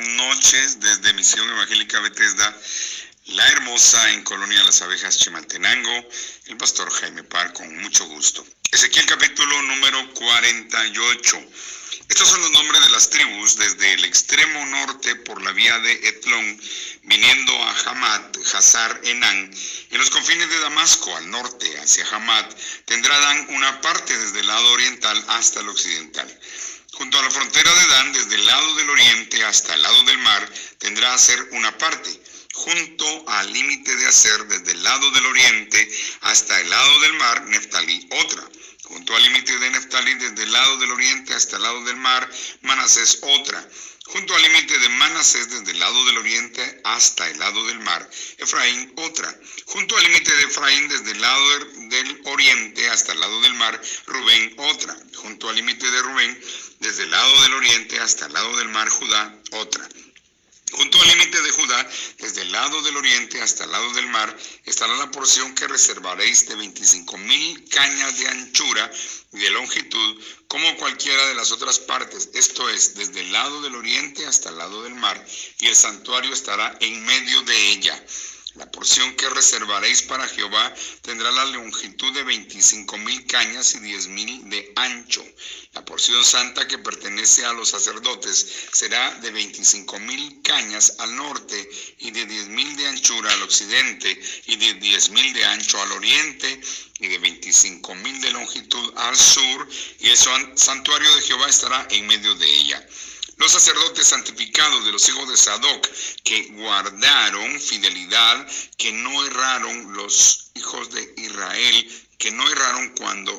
noches desde Misión Evangélica Bethesda, La Hermosa en Colonia Las Abejas, Chimaltenango, el pastor Jaime Par con mucho gusto. Ezequiel capítulo número 48. Estos son los nombres de las tribus desde el extremo norte por la vía de Etlón, viniendo a Hamat, Hazar, Enán, en los confines de Damasco, al norte, hacia Hamat, tendrá Dan una parte desde el lado oriental hasta el occidental. Junto a la frontera de Dan, desde el lado del oriente hasta el lado del mar, tendrá a ser una parte. Junto al límite de Aser, desde el lado del oriente hasta el lado del mar, Neftalí otra. Junto al límite de Neftalí, desde el lado del oriente hasta el lado del mar, Manasés otra. Junto al límite de Manasés, desde el lado del oriente hasta el lado del mar, Efraín otra. Junto al límite de Efraín, desde el lado del oriente hasta el lado del mar, Rubén otra. Junto al límite de Rubén, desde el lado del oriente hasta el lado del mar, Judá otra. Junto al límite de Judá, desde el lado del oriente hasta el lado del mar, estará la porción que reservaréis de 25 mil cañas de anchura y de longitud, como cualquiera de las otras partes, esto es, desde el lado del oriente hasta el lado del mar, y el santuario estará en medio de ella. La porción que reservaréis para Jehová tendrá la longitud de veinticinco mil cañas y diez mil de ancho. La porción santa que pertenece a los sacerdotes será de veinticinco mil cañas al norte y de diez mil de anchura al occidente y de diez mil de ancho al oriente y de veinticinco mil de longitud al sur y el santuario de Jehová estará en medio de ella. Los sacerdotes santificados de los hijos de Sadoc, que guardaron fidelidad, que no erraron los hijos de Israel, que no erraron cuando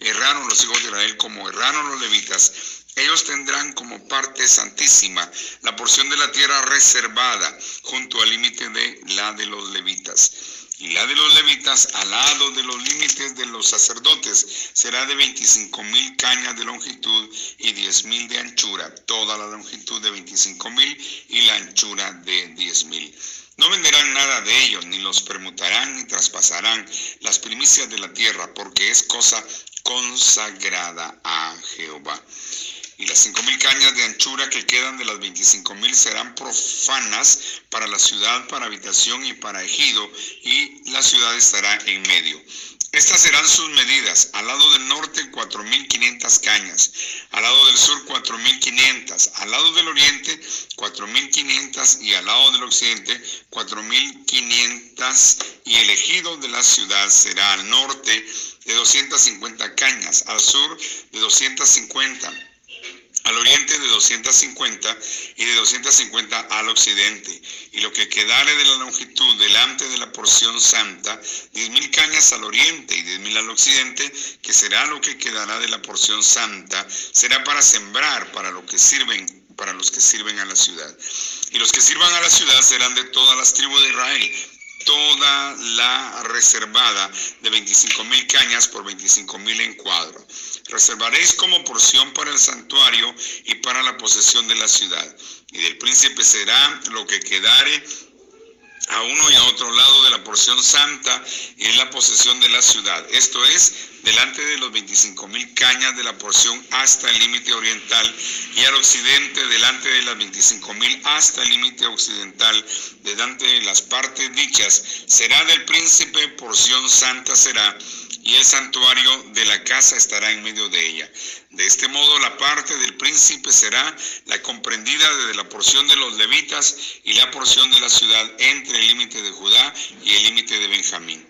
erraron los hijos de Israel como erraron los levitas, ellos tendrán como parte santísima la porción de la tierra reservada junto al límite de la de los levitas y la de los levitas al lado de los límites de los sacerdotes será de 25 mil cañas de longitud y 10 mil de anchura, toda la longitud de 25 mil y la anchura de 10 mil. No venderán nada de ellos, ni los permutarán, ni traspasarán las primicias de la tierra, porque es cosa consagrada a Jehová y las cinco mil cañas de anchura que quedan de las veinticinco mil serán profanas para la ciudad, para habitación y para ejido, y la ciudad estará en medio. Estas serán sus medidas. Al lado del norte, cuatro mil quinientas cañas. Al lado del sur, cuatro mil quinientas. Al lado del oriente, cuatro mil quinientas. Y al lado del occidente, cuatro mil quinientas. Y el ejido de la ciudad será al norte de 250 cañas, al sur de 250 al oriente de 250 y de 250 al occidente, y lo que quedare de la longitud delante de la porción santa, diez mil cañas al oriente y diez mil al occidente, que será lo que quedará de la porción santa, será para sembrar para lo que sirven, para los que sirven a la ciudad. Y los que sirvan a la ciudad serán de todas las tribus de Israel, toda la reservada de 25 mil cañas por 25 mil en cuadro. Reservaréis como porción para el santuario y para la posesión de la ciudad. Y del príncipe será lo que quedare a uno y a otro lado de la porción santa en la posesión de la ciudad. Esto es, delante de los 25 mil cañas de la porción hasta el límite oriental y al occidente delante de las 25 mil hasta el límite occidental, delante de las partes dichas, será del príncipe, porción santa será, y el santuario de la casa estará en medio de ella. De este modo la parte del príncipe será la comprendida desde la porción de los levitas y la porción de la ciudad entre el límite de Judá y el límite de Benjamín.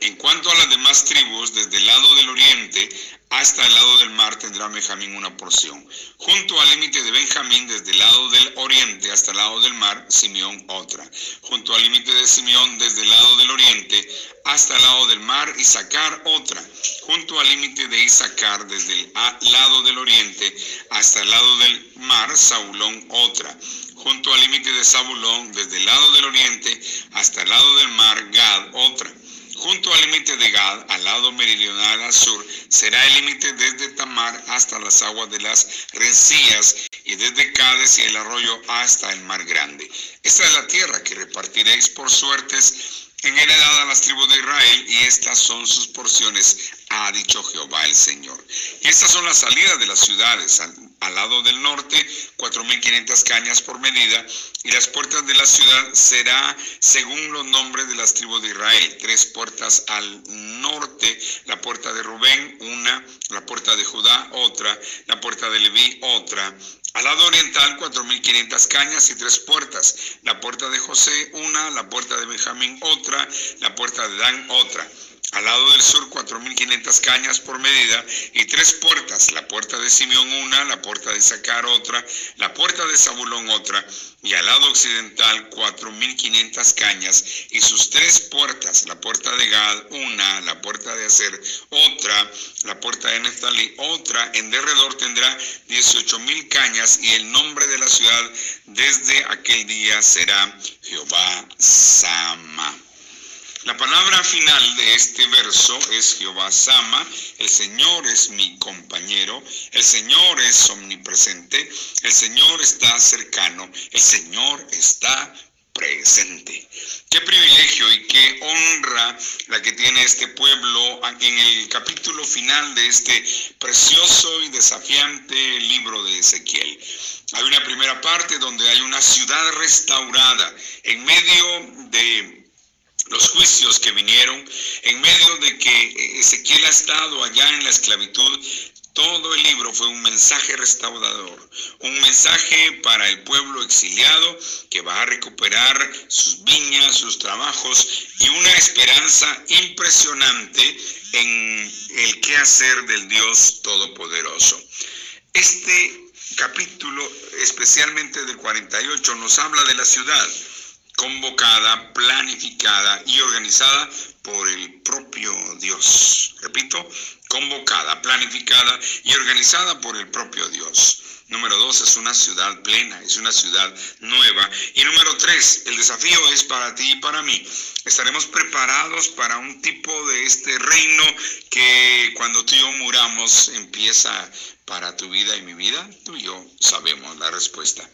En cuanto a las demás tribus, desde el lado del oriente hasta el lado del mar tendrá Benjamín una porción. Junto al límite de Benjamín, desde el lado del oriente hasta el lado del mar, Simeón otra. Junto al límite de Simeón, desde el lado del oriente hasta el lado del mar, Isaacar otra. Junto al límite de Isaacar, desde el lado del oriente hasta el lado del mar, Saulón otra. Junto al límite de Zabulón, desde el lado del oriente hasta el lado del mar, Gad otra Junto al límite de Gad, al lado meridional al sur, será el límite desde Tamar hasta las aguas de las rencillas y desde Cádiz y el arroyo hasta el mar grande. Esta es la tierra que repartiréis por suertes en heredad a las tribus de Israel, y estas son sus porciones, ha dicho Jehová el Señor. Y estas son las salidas de las ciudades, al, lado del norte, 4.500 cañas por medida, y las puertas de la ciudad será según los nombres de las tribus de Israel, tres puertas al norte, la puerta de Rubén, una, la puerta de Judá, otra, la puerta de Leví, otra, al lado oriental, 4.500 cañas y tres puertas. La puerta de José, una. La puerta de Benjamín, otra. La puerta de Dan, otra. Al lado del sur, 4.500 cañas por medida y tres puertas. La puerta de Simeón, una. La puerta de Sacar, otra. La puerta de Zabulón, otra. Y al lado occidental, 4.500 cañas y sus tres puertas. La puerta de Gad, una. La puerta de Acer, otra. La puerta de Neftalí, otra. En derredor tendrá 18.000 cañas y el nombre de la ciudad desde aquel día será Jehová Sama. La palabra final de este verso es Jehová Sama, el Señor es mi compañero, el Señor es omnipresente, el Señor está cercano, el Señor está presente. Qué privilegio y qué honra la que tiene este pueblo en el capítulo final de este precioso y desafiante libro de Ezequiel. Hay una primera parte donde hay una ciudad restaurada en medio de los juicios que vinieron, en medio de que Ezequiel ha estado allá en la esclavitud, todo el libro fue un mensaje restaurador, un mensaje para el pueblo exiliado que va a recuperar sus viñas, sus trabajos y una esperanza impresionante en el quehacer del Dios Todopoderoso. Este capítulo, especialmente del 48, nos habla de la ciudad convocada, planificada y organizada por el propio Dios. Repito, convocada, planificada y organizada por el propio Dios. Número dos, es una ciudad plena, es una ciudad nueva. Y número tres, el desafío es para ti y para mí. Estaremos preparados para un tipo de este reino que cuando tú y yo muramos empieza para tu vida y mi vida. Tú y yo sabemos la respuesta.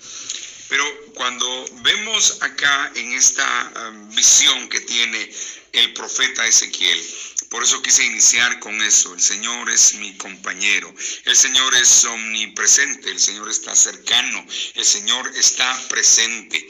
Pero cuando vemos acá en esta um, visión que tiene el profeta Ezequiel, por eso quise iniciar con eso. El Señor es mi compañero. El Señor es omnipresente. El Señor está cercano. El Señor está presente.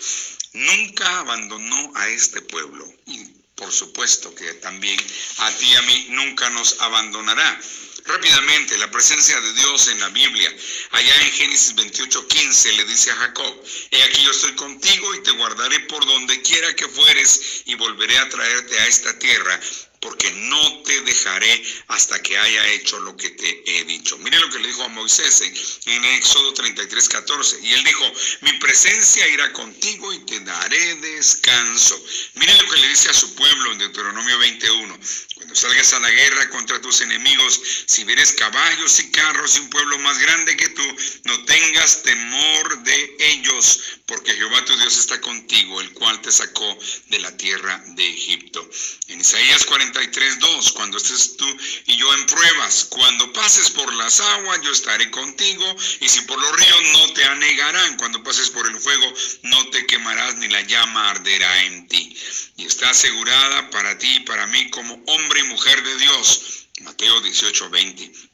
Nunca abandonó a este pueblo. Y por supuesto que también a ti y a mí nunca nos abandonará. Rápidamente, la presencia de Dios en la Biblia. Allá en Génesis 28, 15 le dice a Jacob, he aquí yo estoy contigo y te guardaré por donde quiera que fueres y volveré a traerte a esta tierra porque no te dejaré hasta que haya hecho lo que te he dicho. Mire lo que le dijo a Moisés en Éxodo 33, 14. Y él dijo, mi presencia irá contigo y te daré descanso. Mire lo que le dice a su pueblo en Deuteronomio 21. Cuando salgas a la guerra contra tus enemigos, si vieres caballos y carros y un pueblo más grande que tú, no tengas temor de ellos, porque Jehová tu Dios está contigo, el cual te sacó de la tierra de Egipto. En Isaías 43, 2, cuando estés tú y yo en pruebas, cuando pases por las aguas, yo estaré contigo, y si por los ríos no te anegarán, cuando pases por el fuego, no te quemarás, ni la llama arderá en ti. Y está asegurada para ti y para mí como hombre y mujer de Dios. Mateo 18, 20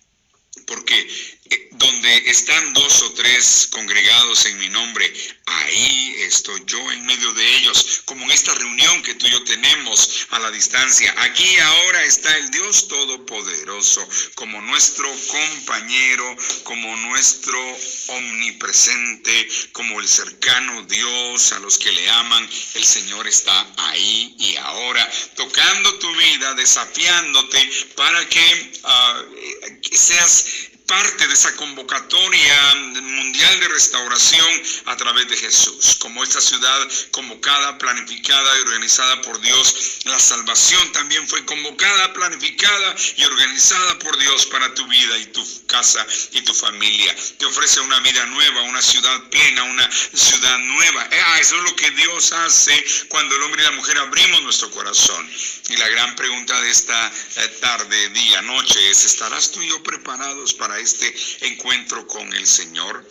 porque eh, donde están dos o tres congregados en mi nombre, ahí estoy yo en medio de ellos, como en esta reunión que tú y yo tenemos a la distancia. Aquí ahora está el Dios Todopoderoso, como nuestro compañero, como nuestro omnipresente, como el cercano Dios a los que le aman. El Señor está ahí y ahora, tocando tu vida, desafiándote para que, ah, que seas parte de esa convocatoria mundial de restauración a través de Jesús. Como esta ciudad convocada, planificada y organizada por Dios, la salvación también fue convocada, planificada y organizada por Dios para tu vida y tu casa y tu familia. Te ofrece una vida nueva, una ciudad plena, una ciudad nueva. Ah, eso es lo que Dios hace cuando el hombre y la mujer abrimos nuestro corazón. Y la gran pregunta de esta eh, tarde, día, noche es, ¿estarás tú y yo preparados para este encuentro con el Señor.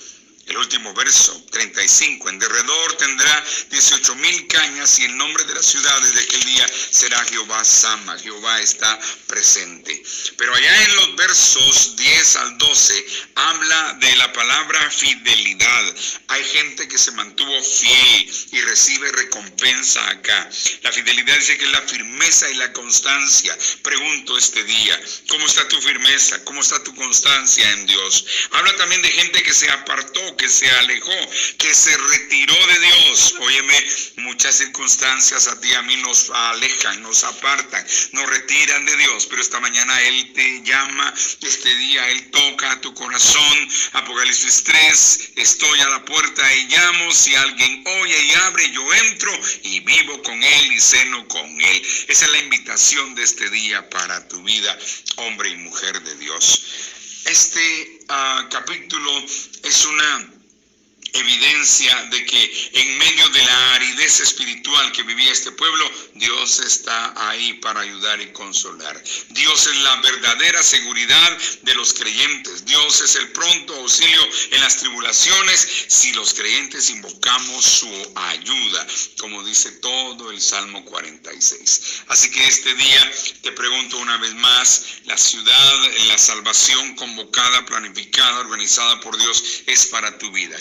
El último verso, 35. En derredor tendrá 18 mil cañas y el nombre de la ciudad desde aquel día será Jehová Sama. Jehová está presente. Pero allá en los versos 10 al 12 habla de la palabra fidelidad. Hay gente que se mantuvo fiel y recibe recompensa acá. La fidelidad dice que es la firmeza y la constancia. Pregunto este día, ¿cómo está tu firmeza? ¿Cómo está tu constancia en Dios? Habla también de gente que se apartó, que se alejó, que se retiró de Dios. Óyeme, muchas circunstancias a ti a mí nos alejan, nos apartan, nos retiran de Dios, pero esta mañana Él te llama, este día Él toca a tu corazón. Apocalipsis 3, estoy a la puerta y llamo, si alguien oye y abre, yo entro y vivo con Él y ceno con Él. Esa es la invitación de este día para tu vida, hombre y mujer de Dios. Este uh, capítulo es una evidencia de que en medio de la aridez espiritual que vivía este pueblo, Dios está ahí para ayudar y consolar. Dios es la verdadera seguridad de los creyentes. Dios es el pronto auxilio en las tribulaciones si los creyentes invocamos su ayuda, como dice todo el Salmo 46. Así que este día te pregunto una vez más, la ciudad, la salvación convocada, planificada, organizada por Dios es para tu vida.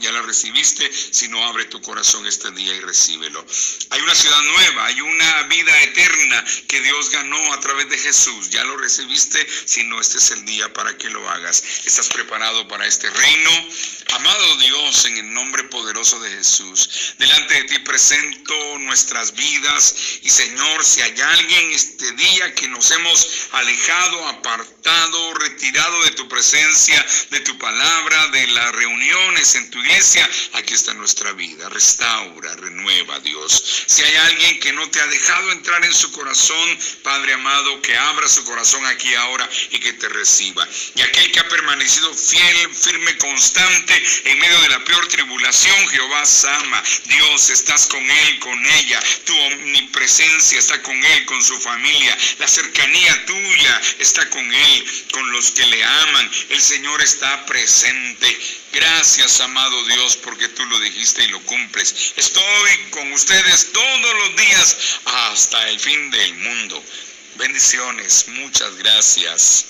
Ya la recibiste, si no abre tu corazón este día y recíbelo. Hay una ciudad nueva, hay una vida eterna que Dios ganó a través de Jesús, ya lo recibiste, si no este es el día para que lo hagas. ¿Estás preparado para este reino? Amado Dios, en el nombre poderoso de Jesús, delante de ti presento nuestras vidas y Señor, si hay alguien este día que nos hemos alejado, apartado, retirado de tu presencia, de tu palabra, de las reuniones en tu iglesia, aquí está nuestra vida. Restaura, renueva, Dios. Si hay alguien que no te ha dejado entrar en su corazón, Padre amado, que abra su corazón aquí ahora y que te reciba. Y aquel que ha permanecido fiel, firme, constante, en medio de la peor tribulación, Jehová Sama, Dios, estás con él, con ella, tu omnipresencia está con él, con su familia, la cercanía tuya está con él, con los que le aman, el Señor está presente. Gracias, amado Dios, porque tú lo dijiste y lo cumples. Estoy con ustedes todos los días hasta el fin del mundo. Bendiciones, muchas gracias.